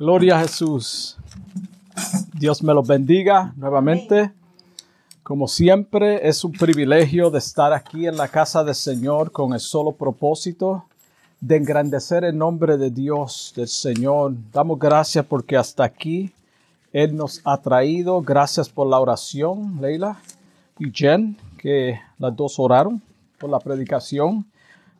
Gloria a Jesús. Dios me los bendiga nuevamente. Como siempre, es un privilegio de estar aquí en la casa del Señor con el solo propósito de engrandecer el nombre de Dios, del Señor. Damos gracias porque hasta aquí Él nos ha traído. Gracias por la oración, Leila y Jen, que las dos oraron por la predicación.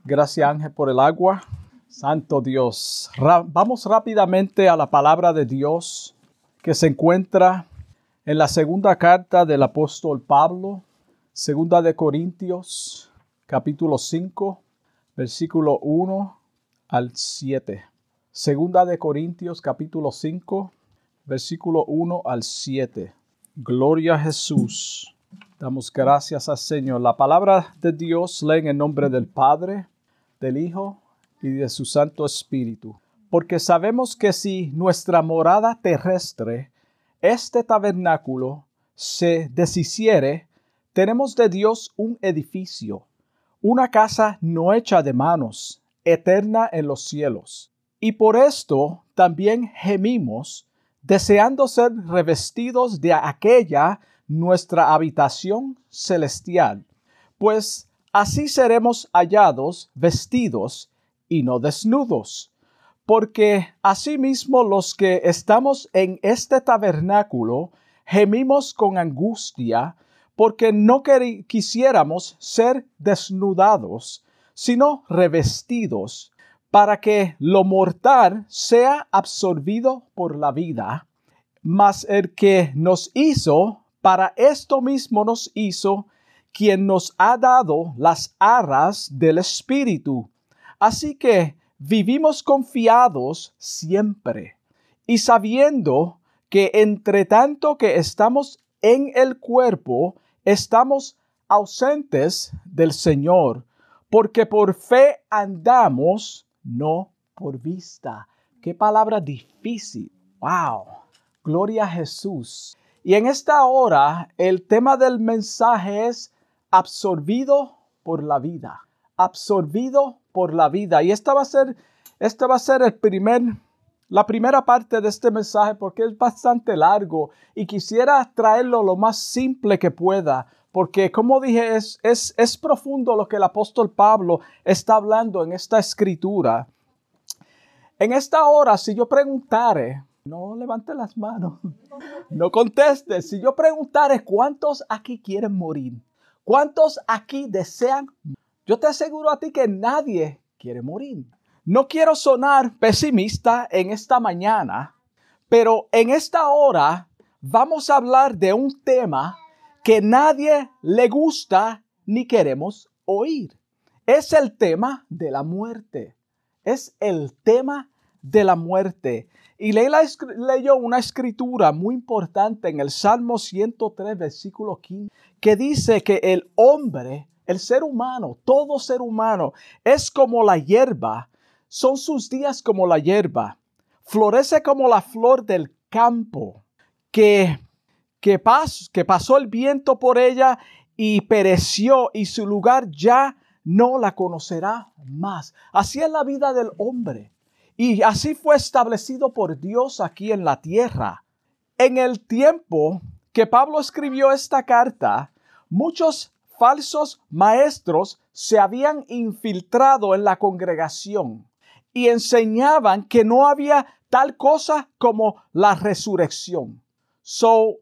Gracias, Ángel, por el agua. Santo Dios. vamos rápidamente a la palabra de Dios que se encuentra en la segunda carta del apóstol Pablo, segunda de Corintios, capítulo 5, versículo 1 al 7. Segunda de Corintios, capítulo 5, versículo 1 al 7. Gloria a Jesús. Damos gracias al Señor. La palabra de Dios lee en el nombre del Padre, del Hijo y de su Santo Espíritu. Porque sabemos que si nuestra morada terrestre, este tabernáculo, se deshiciere, tenemos de Dios un edificio, una casa no hecha de manos, eterna en los cielos. Y por esto también gemimos, deseando ser revestidos de aquella nuestra habitación celestial, pues así seremos hallados vestidos y no desnudos. Porque asimismo los que estamos en este tabernáculo gemimos con angustia, porque no quisiéramos ser desnudados, sino revestidos, para que lo mortal sea absorbido por la vida. Mas el que nos hizo, para esto mismo nos hizo, quien nos ha dado las arras del Espíritu Así que vivimos confiados siempre y sabiendo que entre tanto que estamos en el cuerpo, estamos ausentes del Señor, porque por fe andamos, no por vista. Qué palabra difícil. Wow. Gloria a Jesús. Y en esta hora el tema del mensaje es absorbido por la vida. Absorbido por la vida. Y esta va a ser, esta va a ser el primer, la primera parte de este mensaje porque es bastante largo y quisiera traerlo lo más simple que pueda. Porque como dije, es, es, es profundo lo que el apóstol Pablo está hablando en esta escritura. En esta hora, si yo preguntare, no levante las manos, no conteste, si yo preguntare cuántos aquí quieren morir, cuántos aquí desean yo te aseguro a ti que nadie quiere morir. No quiero sonar pesimista en esta mañana, pero en esta hora vamos a hablar de un tema que nadie le gusta ni queremos oír. Es el tema de la muerte. Es el tema de la muerte. Y Leila leyó una escritura muy importante en el Salmo 103, versículo 15, que dice que el hombre el ser humano, todo ser humano, es como la hierba. Son sus días como la hierba. Florece como la flor del campo, que, que, que pasó el viento por ella y pereció y su lugar ya no la conocerá más. Así es la vida del hombre. Y así fue establecido por Dios aquí en la tierra. En el tiempo que Pablo escribió esta carta, muchos falsos maestros se habían infiltrado en la congregación y enseñaban que no había tal cosa como la resurrección. So,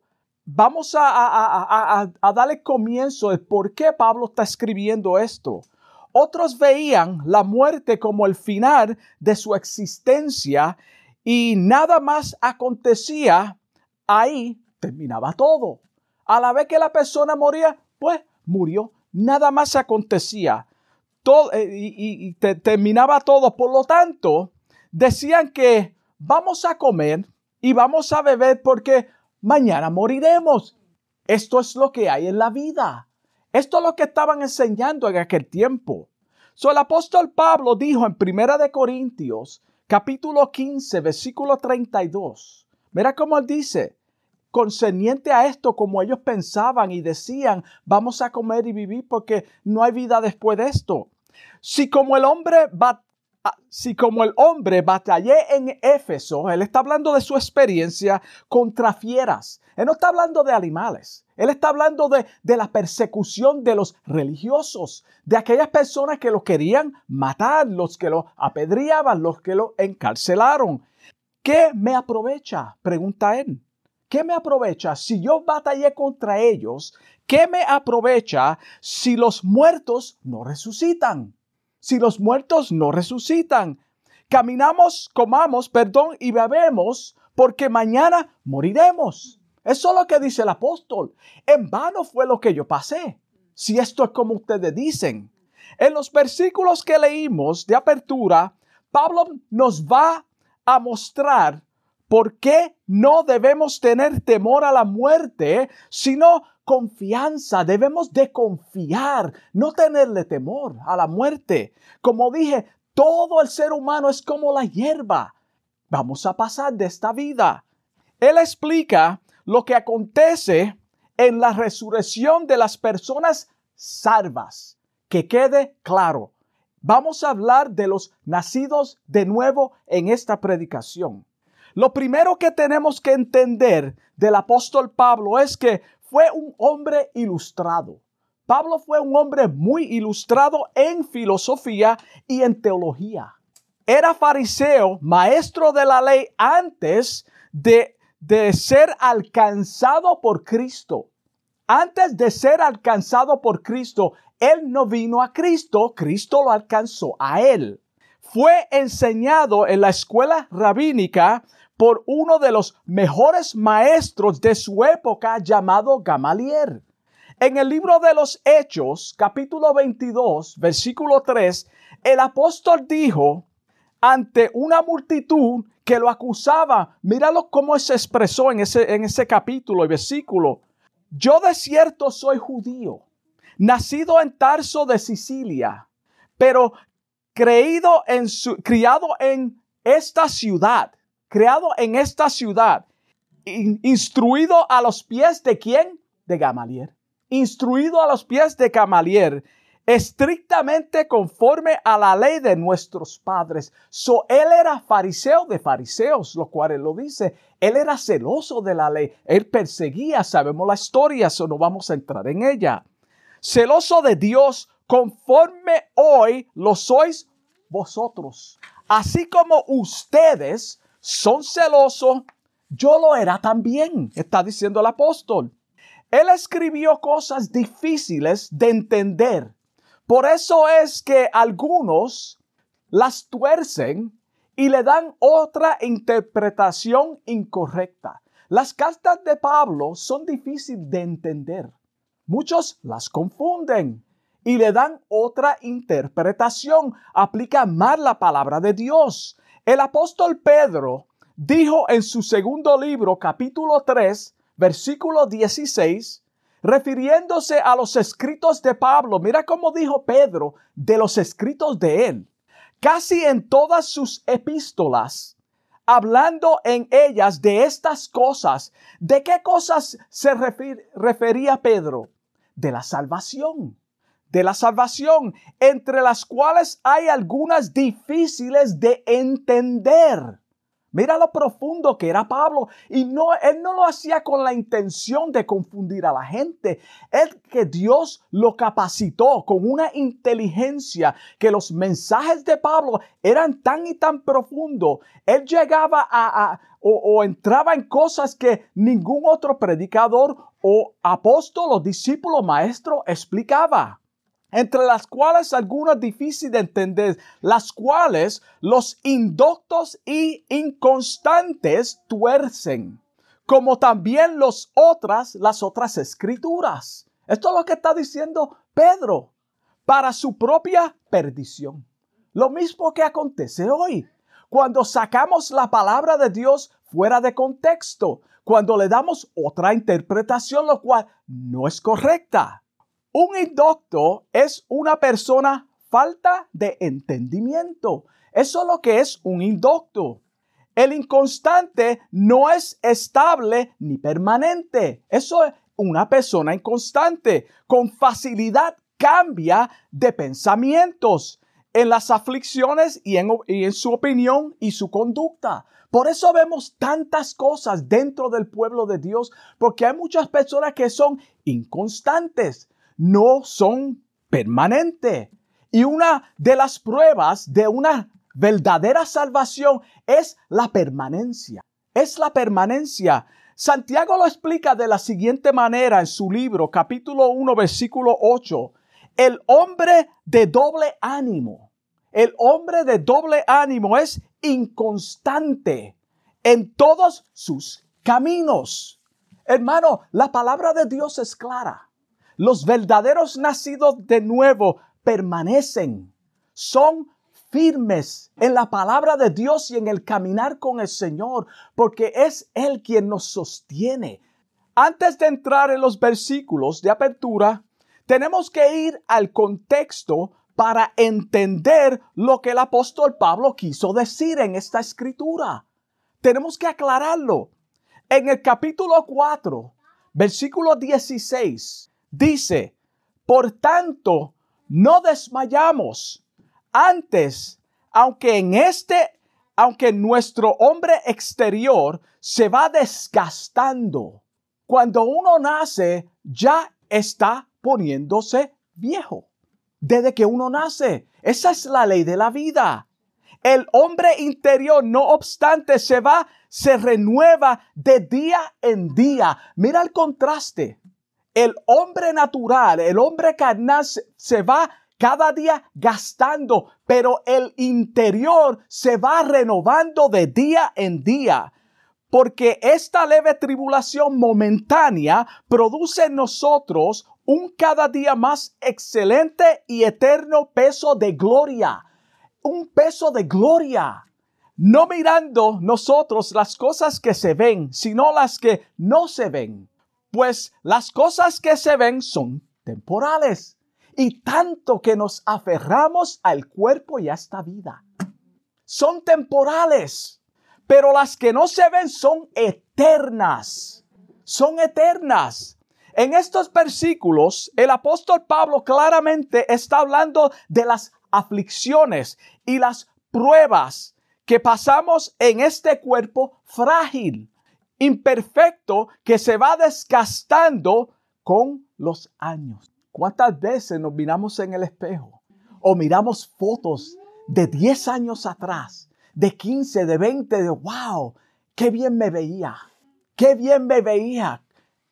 vamos a, darle comienzo de por qué Pablo está escribiendo esto. Otros veían la muerte como el final de su existencia y nada más acontecía, ahí terminaba todo. A la vez que la persona moría, pues murió, nada más acontecía. Todo, eh, y, terminaba todo. Por lo tanto, decían que vamos a comer y vamos a beber porque mañana moriremos. Esto es lo que hay en la vida. Esto es lo que estaban enseñando en aquel tiempo. So, el apóstol Pablo dijo en Primera de Corintios, capítulo 15, versículo 32. Mira cómo él dice, concerniente a esto como ellos pensaban y decían, vamos a comer y vivir porque no hay vida después de esto. Si como el hombre va si como el hombre batallé en Éfeso, él está hablando de su experiencia contra fieras. Él no está hablando de animales. Él está hablando de, de la persecución de los religiosos, de aquellas personas que lo querían matar, los que lo apedreaban, los que lo encarcelaron. ¿Qué me aprovecha? Pregunta él. ¿Qué me aprovecha si yo batallé contra ellos? ¿Qué me aprovecha si los muertos no resucitan? Si los muertos no resucitan. Caminamos, comamos, perdón, y bebemos, porque mañana moriremos. Eso es lo que dice el apóstol. En vano fue lo que yo pasé. Si esto es como ustedes dicen. En los versículos que leímos de apertura, Pablo nos va a mostrar por qué no debemos tener temor a la muerte, sino confianza. Debemos de confiar, no tenerle temor a la muerte. Como dije, todo el ser humano es como la hierba. Vamos a pasar de esta vida. Él explica lo que acontece en la resurrección de las personas salvas. Que quede claro. Vamos a hablar de los nacidos de nuevo en esta predicación. Lo primero que tenemos que entender del apóstol Pablo es que fue un hombre ilustrado. Pablo fue un hombre muy ilustrado en filosofía y en teología. Era fariseo, maestro de la ley antes de, de ser alcanzado por Cristo. Antes de ser alcanzado por Cristo, él no vino a Cristo, Cristo lo alcanzó a él. Fue enseñado en la escuela rabínica por uno de los mejores maestros de su época llamado Gamaliel. En el libro de los Hechos, capítulo 22, versículo 3, el apóstol dijo ante una multitud que lo acusaba, míralo cómo se expresó en ese, en ese capítulo y versículo. Yo de cierto soy judío, nacido en Tarso de Sicilia, pero creído en su, criado en esta ciudad creado en esta ciudad, instruido a los pies de quién? De Gamaliel. Instruido a los pies de Gamaliel, estrictamente conforme a la ley de nuestros padres. So, él era fariseo de fariseos, lo cual él lo dice. Él era celoso de la ley. Él perseguía, sabemos la historia, eso no vamos a entrar en ella. Celoso de Dios, conforme hoy lo sois vosotros. Así como ustedes son celosos, yo lo era también, está diciendo el apóstol. Él escribió cosas difíciles de entender. Por eso es que algunos las tuercen y le dan otra interpretación incorrecta. Las cartas de Pablo son difíciles de entender. Muchos las confunden y le dan otra interpretación, aplican mal la palabra de Dios. El apóstol Pedro dijo en su segundo libro, capítulo 3, versículo 16, refiriéndose a los escritos de Pablo, mira cómo dijo Pedro de los escritos de él. Casi en todas sus epístolas, hablando en ellas de estas cosas, ¿de qué cosas se refería Pedro? De la salvación de la salvación, entre las cuales hay algunas difíciles de entender. Mira lo profundo que era Pablo. Y no, él no lo hacía con la intención de confundir a la gente. Él que Dios lo capacitó con una inteligencia que los mensajes de Pablo eran tan y tan profundos. Él llegaba a, o, o entraba en cosas que ningún otro predicador o apóstol o discípulo maestro explicaba entre las cuales algunas difíciles de entender, las cuales los indoctos y inconstantes tuercen, como también los otras, las otras escrituras. Esto es lo que está diciendo Pedro, para su propia perdición. Lo mismo que acontece hoy, cuando sacamos la palabra de Dios fuera de contexto, cuando le damos otra interpretación, lo cual no es correcta. Un indocto es una persona falta de entendimiento. Eso es lo que es un indocto. El inconstante no es estable ni permanente. Eso es una persona inconstante. Con facilidad cambia de pensamientos. en las aflicciones y en, y en su opinión y su conducta. Por eso vemos tantas cosas dentro del pueblo de Dios, porque hay muchas personas que son inconstantes, no son permanentes. Y una de las pruebas de una verdadera salvación es la permanencia. Es la permanencia. Santiago lo explica de la siguiente manera en su libro, capítulo 1, versículo 8. El hombre de doble ánimo, el hombre de doble ánimo es inconstante en todos sus caminos. Hermano, la palabra de Dios es clara. Los verdaderos nacidos de nuevo permanecen, son firmes en la palabra de Dios y en el caminar con el Señor, porque es Él quien nos sostiene. Antes de entrar en los versículos de apertura, tenemos que ir al contexto para entender lo que el apóstol Pablo quiso decir en esta escritura. Tenemos que aclararlo. En el capítulo 4, versículo 16, dice, por tanto, no desmayamos. Antes, aunque en este, aunque nuestro hombre exterior se va desgastando, cuando uno nace ya está poniéndose viejo desde que uno nace. Esa es la ley de la vida. El hombre interior, no obstante, se va, se renueva de día en día. Mira el contraste. El hombre natural, el hombre carnal se va cada día gastando, pero el interior se va renovando de día en día. Porque esta leve tribulación momentánea produce en nosotros un cada día más excelente y eterno peso de gloria. Un peso de gloria. No mirando nosotros las cosas que se ven, sino las que no se ven. Pues las cosas que se ven son temporales. Y tanto que nos aferramos al cuerpo y a esta vida. Son temporales. Pero las que no se ven son eternas. Son eternas. En estos versículos, el apóstol Pablo claramente está hablando de las aflicciones y las pruebas que pasamos en este cuerpo frágil, imperfecto, que se va desgastando con los años. ¿Cuántas veces nos miramos en el espejo o miramos fotos de 10 años atrás, de 15, de 20, de wow, qué bien me veía, qué bien me veía,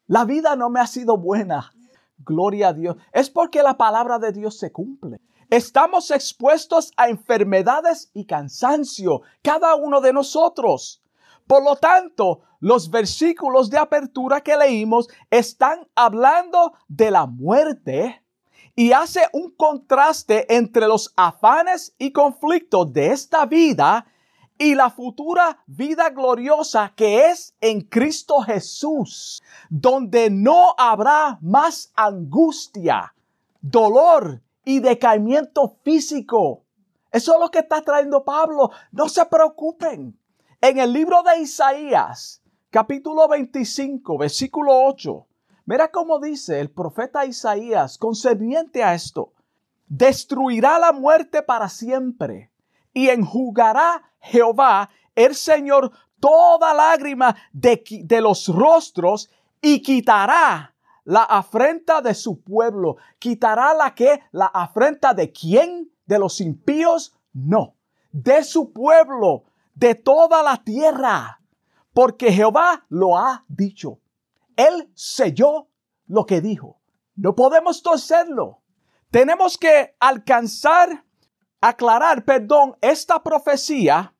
la vida no me ha sido buena. Gloria a Dios. Es porque la palabra de Dios se cumple. Estamos expuestos a enfermedades y cansancio, cada uno de nosotros. Por lo tanto, los versículos de apertura que leímos están hablando de la muerte y hace un contraste entre los afanes y conflictos de esta vida y la futura vida gloriosa que es en Cristo Jesús, donde no habrá más angustia, dolor y decaimiento físico. Eso es lo que está trayendo Pablo. No se preocupen. En el libro de Isaías, capítulo 25, versículo 8, mira cómo dice el profeta Isaías concerniente a esto. Destruirá la muerte para siempre y enjugará Jehová, el Señor, toda lágrima de, de los rostros y quitará la afrenta de su pueblo. ¿Quitará la que? ¿La afrenta de quién? ¿De los impíos? No. De su pueblo, de toda la tierra. Porque Jehová lo ha dicho. Él selló lo que dijo. No podemos torcerlo. Tenemos que alcanzar aclarar, perdón, esta profecía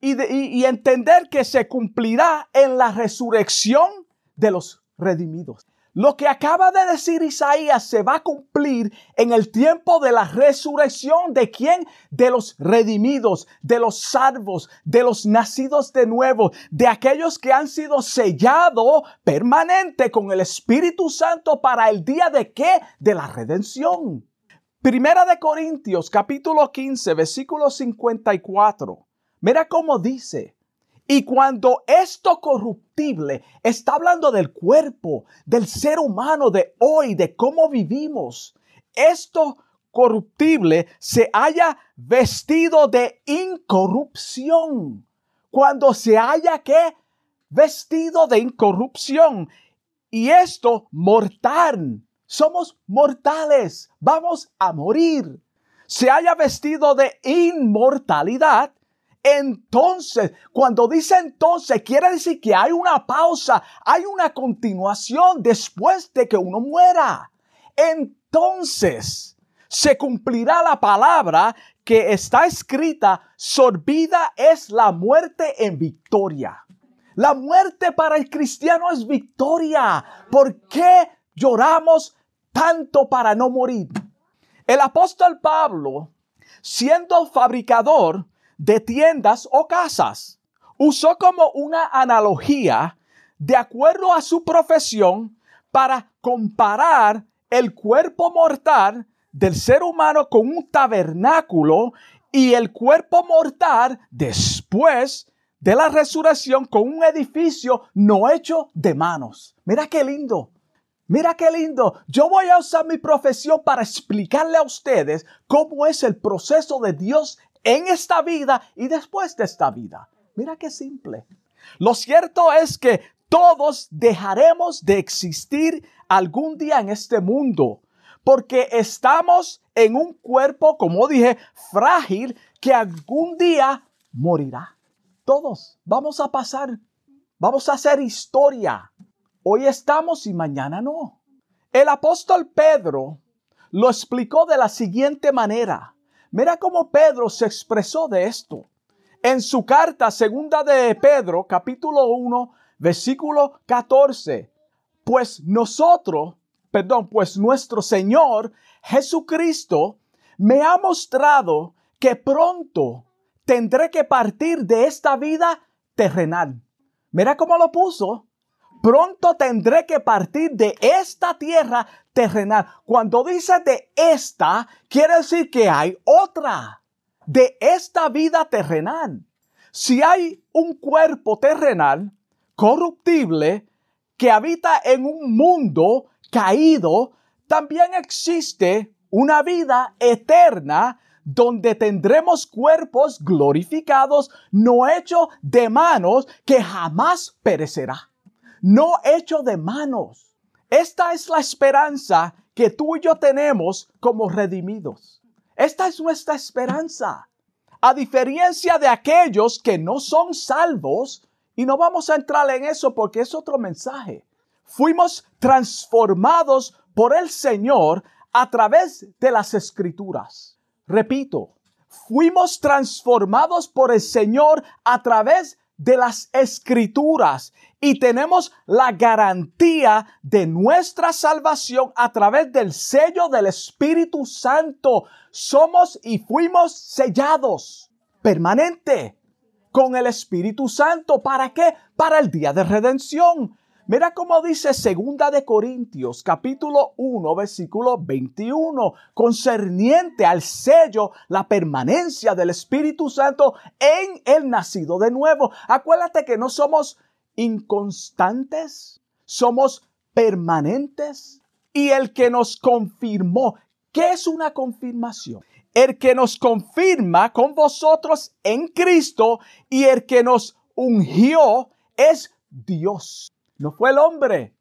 y, entender que se cumplirá en la resurrección de los redimidos. Lo que acaba de decir Isaías se va a cumplir en el tiempo de la resurrección de quién? De los redimidos, de los salvos, de los nacidos de nuevo, de aquellos que han sido sellados permanente con el Espíritu Santo para el día de qué? De la redención. Primera de Corintios capítulo 15 versículo 54. Mira cómo dice. Y cuando esto corruptible está hablando del cuerpo, del ser humano de hoy, de cómo vivimos, esto corruptible se haya vestido de incorrupción. Cuando se haya que vestido de incorrupción. Y esto mortal. Somos mortales. Vamos a morir. Se haya vestido de inmortalidad. Entonces, cuando dice entonces, quiere decir que hay una pausa, hay una continuación después de que uno muera. Entonces, se cumplirá la palabra que está escrita, sorbida es la muerte en victoria. La muerte para el cristiano es victoria. ¿Por qué lloramos tanto para no morir? El apóstol Pablo, siendo fabricador de tiendas o casas, usó como una analogía de acuerdo a su profesión para comparar el cuerpo mortal del ser humano con un tabernáculo y el cuerpo mortal después de la resurrección con un edificio no hecho de manos. Mira qué lindo. Mira qué lindo. Yo voy a usar mi profesión para explicarle a ustedes cómo es el proceso de Dios en esta vida y después de esta vida. Mira qué simple. Lo cierto es que todos dejaremos de existir algún día en este mundo porque estamos en un cuerpo, como dije, frágil que algún día morirá. Todos vamos a pasar, vamos a hacer historia. Hoy estamos y mañana no. El apóstol Pedro lo explicó de la siguiente manera. Mira cómo Pedro se expresó de esto. En su carta segunda de Pedro, capítulo 1, versículo 14. Pues nosotros, perdón, pues nuestro Señor Jesucristo me ha mostrado que pronto tendré que partir de esta vida terrenal. Mira cómo lo puso. Pronto tendré que partir de esta tierra terrenal. Cuando dice de esta, quiere decir que hay otra. De esta vida terrenal. Si hay un cuerpo terrenal corruptible que habita en un mundo caído, también existe una vida eterna donde tendremos cuerpos glorificados, no hechos de manos, que jamás perecerá. No hecho de manos. Esta es la esperanza que tú y yo tenemos como redimidos. Esta es nuestra esperanza. A diferencia de aquellos que no son salvos, y no vamos a entrar en eso porque es otro mensaje. Fuimos transformados por el Señor a través de las escrituras. Repito, fuimos transformados por el Señor a través de las escrituras y tenemos la garantía de nuestra salvación a través del sello del Espíritu Santo. Somos y fuimos sellados permanente con el Espíritu Santo. ¿Para qué? Para el día de redención. Mira cómo dice Segunda de Corintios, capítulo 1, versículo 21, concerniente al sello, la permanencia del Espíritu Santo en el nacido de nuevo. Acuérdate que no somos inconstantes, somos permanentes. Y el que nos confirmó, ¿qué es una confirmación? El que nos confirma con vosotros en Cristo y el que nos ungió es Dios. No fue el hombre.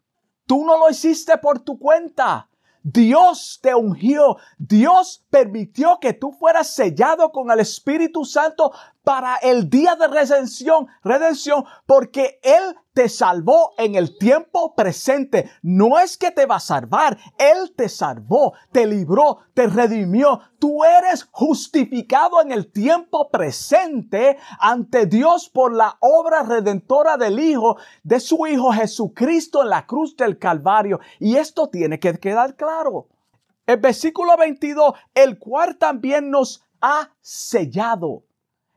Tú no lo hiciste por tu cuenta. Dios te ungió. Dios permitió que tú fueras sellado con el Espíritu Santo para el día de redención. Redención porque Él te salvó en el tiempo presente. No es que te va a salvar, Él te salvó, te libró, te redimió. Tú eres justificado en el tiempo presente ante Dios por la obra redentora del Hijo, de su Hijo Jesucristo en la cruz del Calvario. Y esto tiene que quedar claro. El versículo 22, el cual también nos ha sellado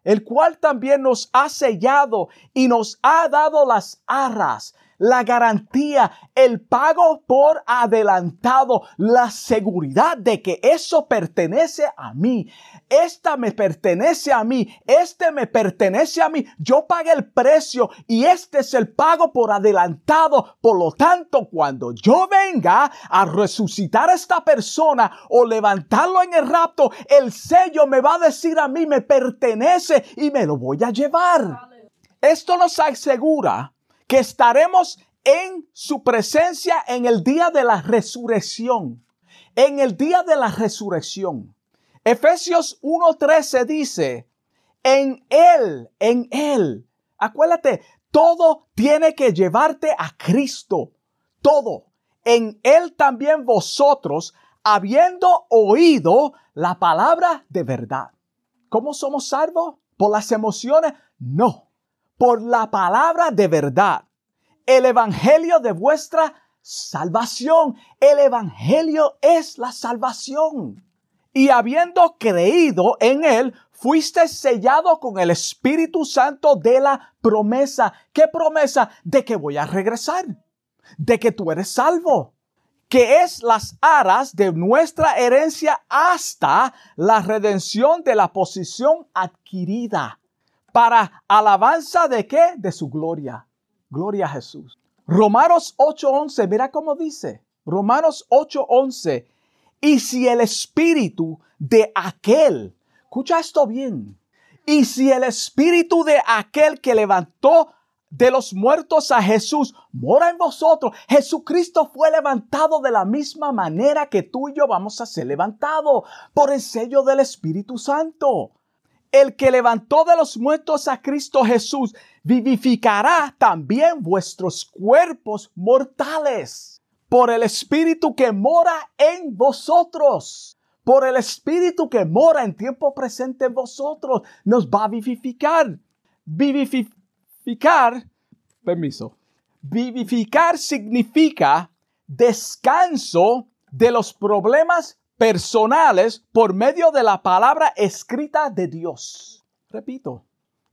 el cual también nos ha sellado y nos ha dado las arras, la garantía, el pago por adelantado, la seguridad de que eso pertenece a mí. Esta me pertenece a mí, este me pertenece a mí. Yo pagué el precio y este es el pago por adelantado. Por lo tanto, cuando yo venga a resucitar a esta persona o levantarlo en el rapto, el sello me va a decir a mí, me pertenece y me lo voy a llevar. Esto nos asegura que estaremos en su presencia en el día de la resurrección. En el día de la resurrección. Efesios 1.13 dice, en Él, en Él. Acuérdate, todo tiene que llevarte a Cristo. Todo. En Él también vosotros, habiendo oído la palabra de verdad. ¿Cómo somos salvos? ¿Por las emociones? No por la palabra de verdad, el evangelio de vuestra salvación. El evangelio es la salvación. Y habiendo creído en él, fuiste sellado con el Espíritu Santo de la promesa. ¿Qué promesa? De que voy a regresar, de que tú eres salvo, que es las aras de nuestra herencia hasta la redención de la posición adquirida para alabanza de qué? De su gloria. Gloria a Jesús. Romanos 8:11, mira cómo dice. Romanos 8:11. Y si el espíritu de aquel, escucha esto bien, y si el espíritu de aquel que levantó de los muertos a Jesús mora en vosotros, Jesucristo fue levantado de la misma manera que tú y yo vamos a ser levantados por el sello del Espíritu Santo. El que levantó de los muertos a Cristo Jesús vivificará también vuestros cuerpos mortales por el Espíritu que mora en vosotros. Por el Espíritu que mora en tiempo presente en vosotros, nos va a vivificar. Vivificar, permiso. Vivificar significa descanso de los problemas personales por medio de la palabra escrita de Dios. Repito,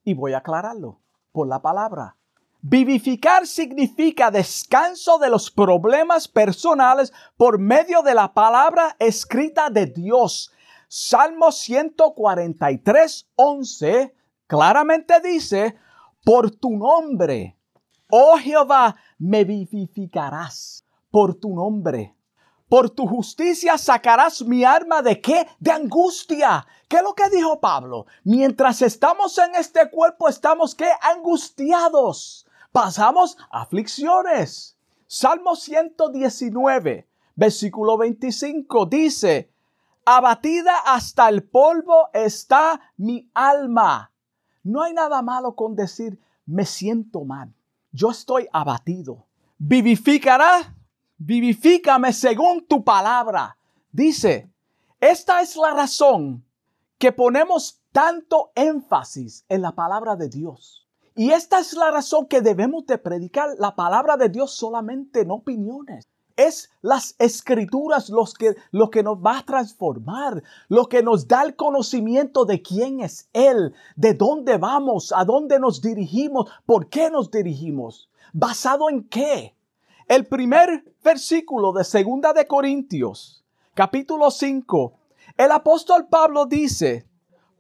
y voy a aclararlo, por la palabra. Vivificar significa descanso de los problemas personales por medio de la palabra escrita de Dios. Salmo 143, 11 claramente dice, por tu nombre, oh Jehová, me vivificarás por tu nombre. Por tu justicia sacarás mi arma de qué? De angustia. ¿Qué es lo que dijo Pablo? Mientras estamos en este cuerpo, estamos qué? Angustiados. Pasamos aflicciones. Salmo 119, versículo 25 dice, abatida hasta el polvo está mi alma. No hay nada malo con decir, me siento mal. Yo estoy abatido. Vivificará vivifícame según tu palabra. Dice, esta es la razón que ponemos tanto énfasis en la palabra de Dios. Y esta es la razón que debemos de predicar la palabra de Dios solamente en opiniones. Es las escrituras los que, lo que nos va a transformar, lo que nos da el conocimiento de quién es Él, de dónde vamos, a dónde nos dirigimos, por qué nos dirigimos, basado en qué. El primer versículo de Segunda de Corintios, capítulo 5, el apóstol Pablo dice,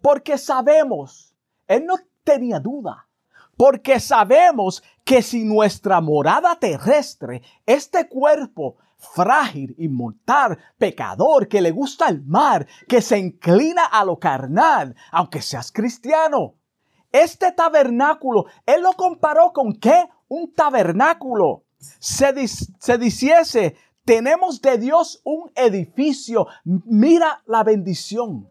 porque sabemos, él no tenía duda, porque sabemos que si nuestra morada terrestre, este cuerpo frágil, inmortal, pecador, que le gusta el mar, que se inclina a lo carnal, aunque seas cristiano, este tabernáculo, él lo comparó con qué? Un tabernáculo se, diciese, tenemos de Dios un edificio, mira la bendición.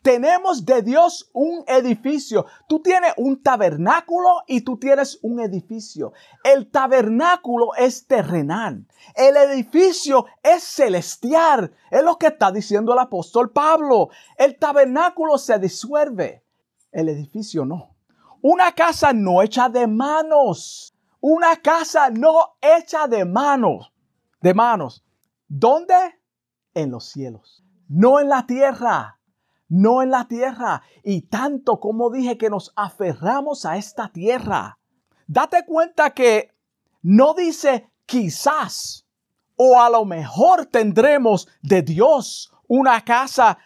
Tenemos de Dios un edificio. Tú tienes un tabernáculo y tú tienes un edificio. El tabernáculo es terrenal. El edificio es celestial. Es lo que está diciendo el apóstol Pablo. El tabernáculo se disuelve. El edificio no. Una casa no hecha de manos. Una casa no hecha de manos, de manos. ¿Dónde? En los cielos. No en la tierra. No en la tierra. Y tanto como dije que nos aferramos a esta tierra. Date cuenta que No dice quizás o a lo mejor tendremos de Dios una casa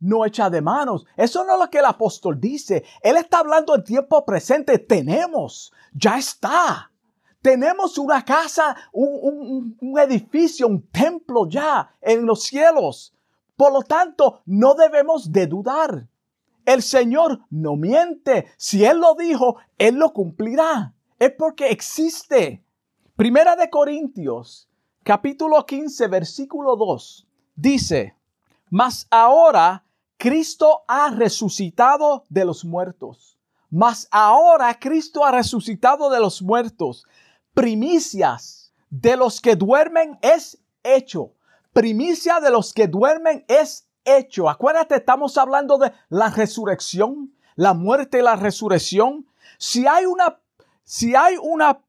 no hecha de manos. Eso no es lo que el apóstol dice. Él está hablando en tiempo presente. Tenemos, ya está. Tenemos una casa, un, un, edificio, un templo ya en los cielos. Por lo tanto, no debemos de dudar. El Señor no miente. Si Él lo dijo, Él lo cumplirá. Es porque existe. Primera de Corintios, capítulo 15, versículo 2, dice, mas ahora Cristo ha resucitado de los muertos. Mas ahora Cristo ha resucitado de los muertos. Primicias de los que duermen es hecho. Primicia de los que duermen es hecho. Acuérdate, estamos hablando de la resurrección, la muerte y la resurrección. Si hay una, si hay una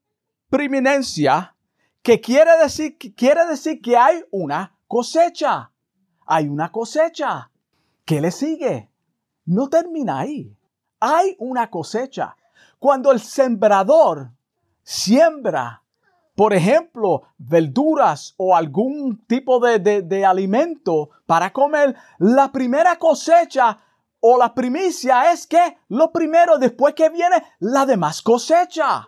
preeminencia, que quiere decir, quiere decir que hay una cosecha. Hay una cosecha. ¿Qué le sigue? No termina ahí. Hay una cosecha. Cuando el sembrador siembra, por ejemplo, verduras o algún tipo de, de, de alimento para comer, la primera cosecha o la primicia es que lo primero después que viene la demás cosecha.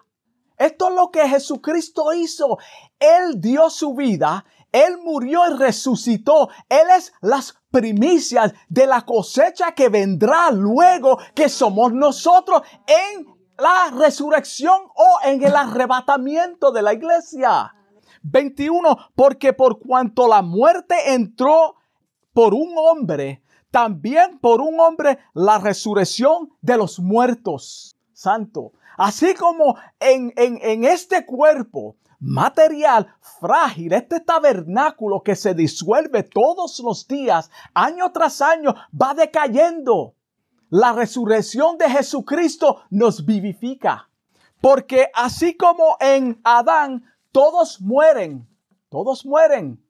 Esto es lo que Jesucristo hizo. Él dio su vida, Él murió y resucitó. Él es las primicias de la cosecha que vendrá luego que somos nosotros en la resurrección o en el arrebatamiento de la iglesia. 21. Porque por cuanto la muerte entró por un hombre, también por un hombre la resurrección de los muertos. Santo. Así como en, en, este cuerpo material frágil, este tabernáculo que se disuelve todos los días, año tras año, va decayendo. La resurrección de Jesucristo nos vivifica. Porque así como en Adán todos mueren, todos mueren,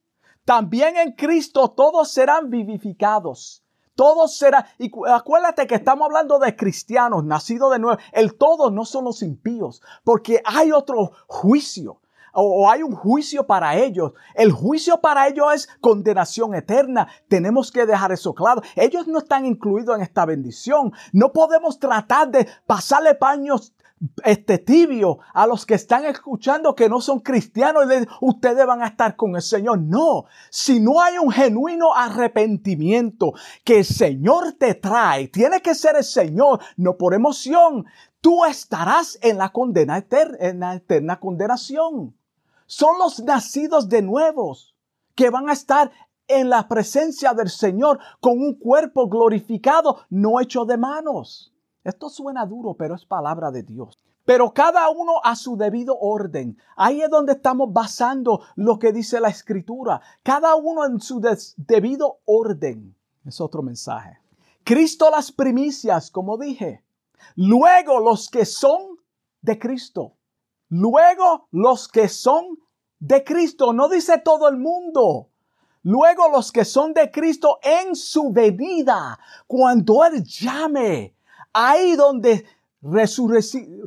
también en Cristo todos serán vivificados. Todo será, y acuérdate que estamos hablando de cristianos nacidos de nuevo. El todo no son los impíos, porque hay otro juicio o, hay un juicio para ellos. El juicio para ellos es condenación eterna. Tenemos que dejar eso claro. Ellos no están incluidos en esta bendición. No podemos tratar de pasarle paños este tibio a los que están escuchando que no son cristianos y ustedes van a estar con el Señor. No, si no hay un genuino arrepentimiento que el Señor te trae, tiene que ser el Señor, no por emoción. Tú estarás en la condena eterna, en la eterna condenación. Son los nacidos de nuevos que van a estar en la presencia del Señor con un cuerpo glorificado, no hecho de manos. Esto suena duro, pero es palabra de Dios. Pero cada uno a su debido orden. Ahí es donde estamos basando lo que dice la escritura. Cada uno en su debido orden. Es otro mensaje. Cristo las primicias, como dije. Luego los que son de Cristo. Luego los que son de Cristo. No dice todo el mundo. Luego los que son de Cristo en su venida. Cuando Él llame ahí donde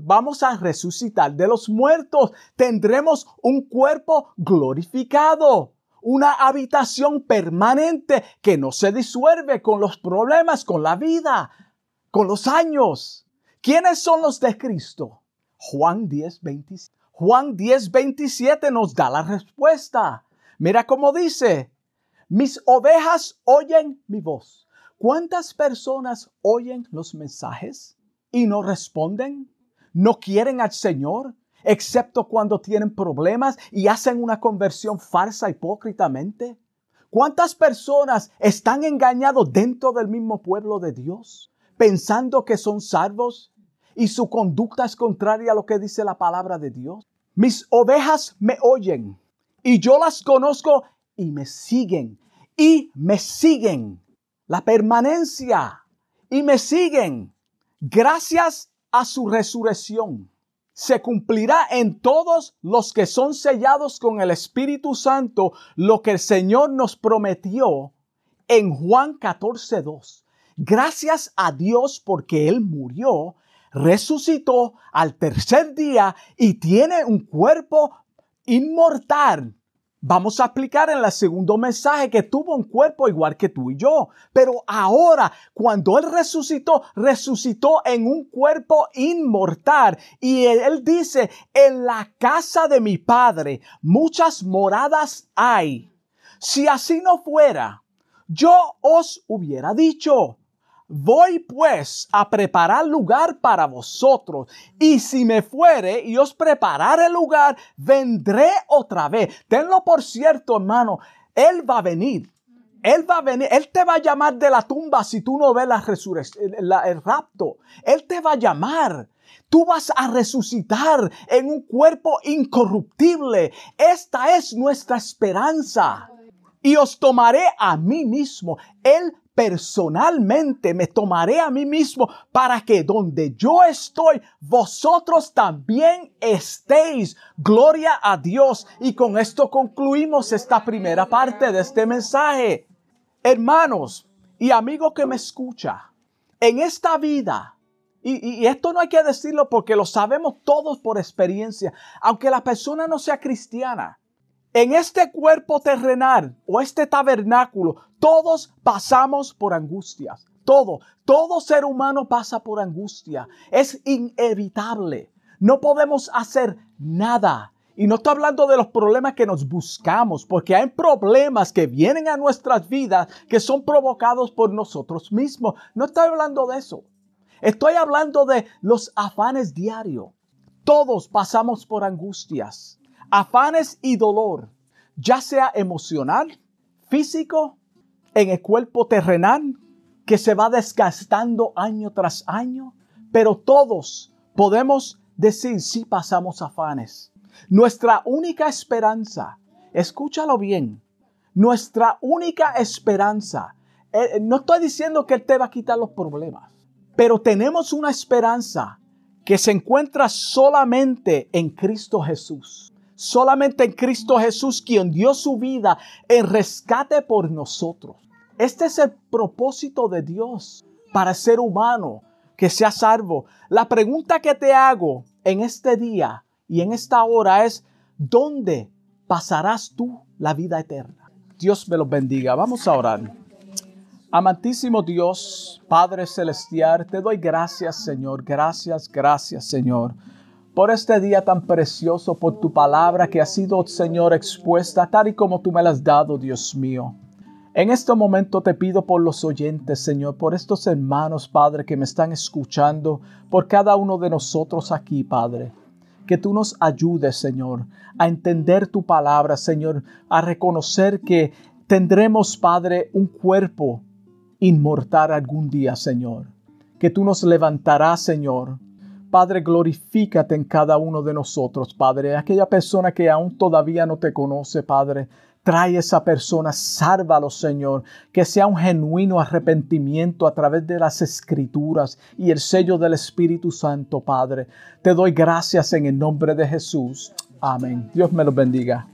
vamos a resucitar de los muertos, tendremos un cuerpo glorificado, una habitación permanente que no se disuelve con los problemas, con la vida, con los años. ¿Quiénes son los de Cristo? Juan 10, 27. Juan 10, 27 nos da la respuesta. Mira cómo dice, mis ovejas oyen mi voz ¿Cuántas personas oyen los mensajes y no responden? ¿No quieren al Señor? excepto cuando tienen problemas y hacen una conversión falsa hipócritamente? ¿Cuántas personas están engañados dentro del mismo pueblo de Dios, pensando que son salvos y su conducta es contraria a lo que dice la palabra de Dios? Mis ovejas me oyen y yo las conozco y me siguen y me siguen la permanencia y me siguen. Gracias a su resurrección se cumplirá en todos los que son sellados con el Espíritu Santo lo que el Señor nos prometió en Juan 14:2. Gracias a Dios porque Él murió, resucitó al tercer día y tiene un cuerpo inmortal. Vamos a aplicar en el segundo mensaje que tuvo un cuerpo igual que tú y yo. Pero ahora, cuando Él resucitó, resucitó en un cuerpo inmortal. Y Él dice, en la casa de mi Padre muchas moradas hay. Si así no fuera, yo os hubiera dicho, Voy pues a preparar lugar para vosotros, y si me fuere y os preparare lugar, vendré otra vez. Tenlo por cierto, hermano, Él va a venir. Él va a venir, Él te va a llamar de la tumba si tú no ves la resurrección, el rapto. Él te va a llamar. Tú vas a resucitar en un cuerpo incorruptible. Esta es nuestra esperanza. Y os tomaré a mí mismo. Él personalmente me tomaré a mí mismo para que donde yo estoy, vosotros también estéis. Gloria a Dios. Y con esto concluimos esta primera parte de este mensaje. Hermanos y amigo que me escucha, en esta vida, y, y, esto no hay que decirlo porque lo sabemos todos por experiencia, aunque la persona no sea cristiana, en este cuerpo terrenal o este tabernáculo, todos pasamos por angustias. Todo, todo ser humano pasa por angustia. Es inevitable. No podemos hacer nada. Y no estoy hablando de los problemas que nos buscamos, porque hay problemas que vienen a nuestras vidas que son provocados por nosotros mismos. No estoy hablando de eso. Estoy hablando de los afanes diarios. Todos pasamos por angustias afanes y dolor, ya sea emocional, físico, en el cuerpo terrenal, que se va desgastando año tras año, pero todos podemos decir si pasamos afanes. Nuestra única esperanza, escúchalo bien, nuestra única esperanza, eh, no estoy diciendo que Él te va a quitar los problemas, pero tenemos una esperanza que se encuentra solamente en Cristo Jesús. Solamente en Cristo Jesús, quien dio su vida en rescate por nosotros. Este es el propósito de Dios para el ser humano que sea salvo. La pregunta que te hago en este día y en esta hora es, ¿dónde pasarás tú la vida eterna? Dios me los bendiga. Vamos a orar. Amantísimo Dios, Padre Celestial, te doy gracias, Señor. Gracias, gracias, Señor por este día tan precioso, por tu palabra que ha sido, Señor, expuesta tal y como tú me la has dado, Dios mío. En este momento te pido por los oyentes, Señor, por estos hermanos, Padre, que me están escuchando, por cada uno de nosotros aquí, Padre. Que tú nos ayudes, Señor, a entender tu palabra, Señor, a reconocer que tendremos, Padre, un cuerpo inmortal algún día, Señor. Que tú nos levantarás, Señor, Padre, glorifícate en cada uno de nosotros, Padre. Aquella persona que aún todavía no te conoce, Padre, trae esa persona, sálvalo, Señor. Que sea un genuino arrepentimiento a través de las escrituras y el sello del Espíritu Santo, Padre. Te doy gracias en el nombre de Jesús. Amén. Dios me lo bendiga.